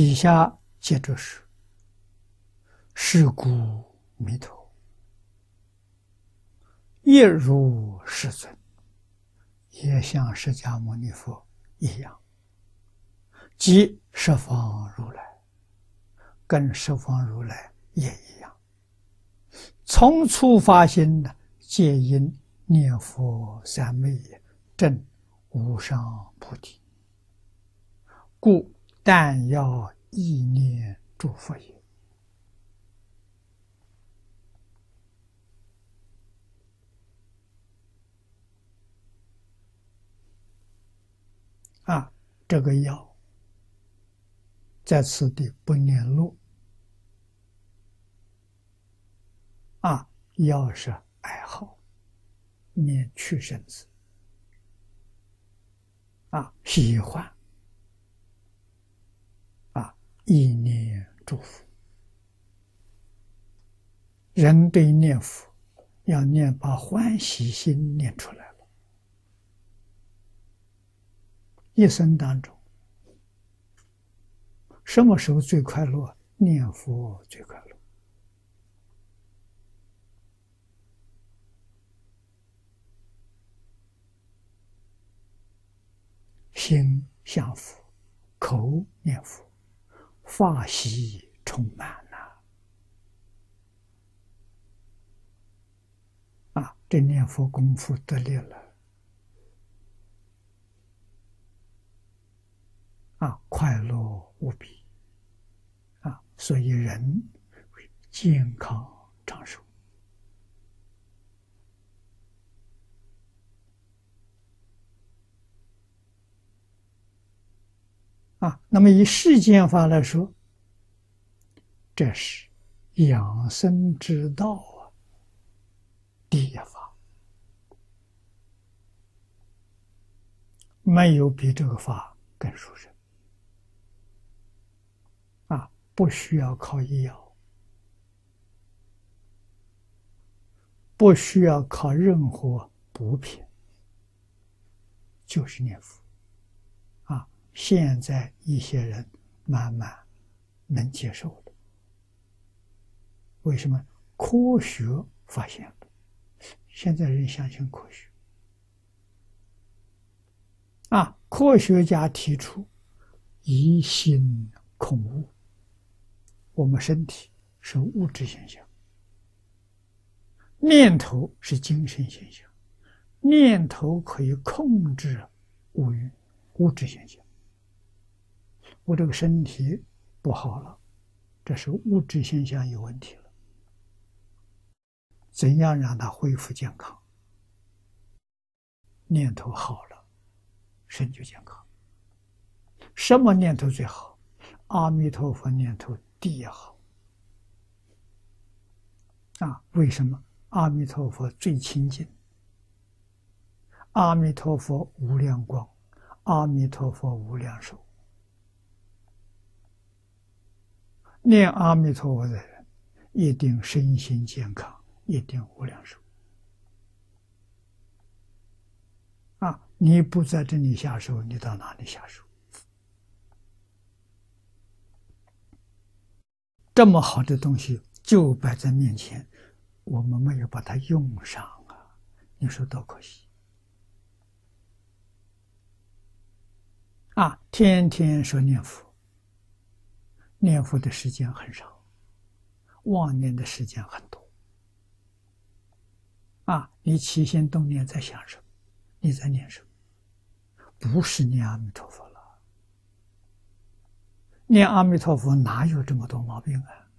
底下接着是“是故弥陀，亦如世尊，也像释迦牟尼佛一样，即十方如来，跟十方如来也一样。从初发心的，皆因念佛三昧，正无上菩提，故。”但要意念诸佛也啊！这个要在此地不念路啊，要是爱好念去生子啊，喜欢。意念祝福，人对念佛要念，把欢喜心念出来了。一生当中，什么时候最快乐？念佛最快乐，心向佛，口念佛。法喜充满了啊！这念佛功夫得力了啊，快乐无比啊！所以人健康长寿啊，那么以世间法来说，这是养生之道啊，第一法，没有比这个法更殊胜啊！不需要靠医药，不需要靠任何补品，就是念佛。现在一些人慢慢能接受了，为什么？科学发现了，现在人相信科学啊！科学家提出疑心恐物，我们身体是物质现象，念头是精神现象，念头可以控制物欲物质现象。我这个身体不好了，这是物质现象有问题了。怎样让它恢复健康？念头好了，身就健康。什么念头最好？阿弥陀佛念头第一好。啊，为什么？阿弥陀佛最亲近。阿弥陀佛无量光，阿弥陀佛无量寿。念阿弥陀佛的人，一定身心健康，一定无量寿。啊，你不在这里下手，你到哪里下手？这么好的东西就摆在面前，我们没有把它用上啊！你说多可惜！啊，天天说念佛。念佛的时间很少，妄念的时间很多。啊，你起心动念在想什么？你在念什么？不是念阿弥陀佛了。念阿弥陀佛哪有这么多毛病啊？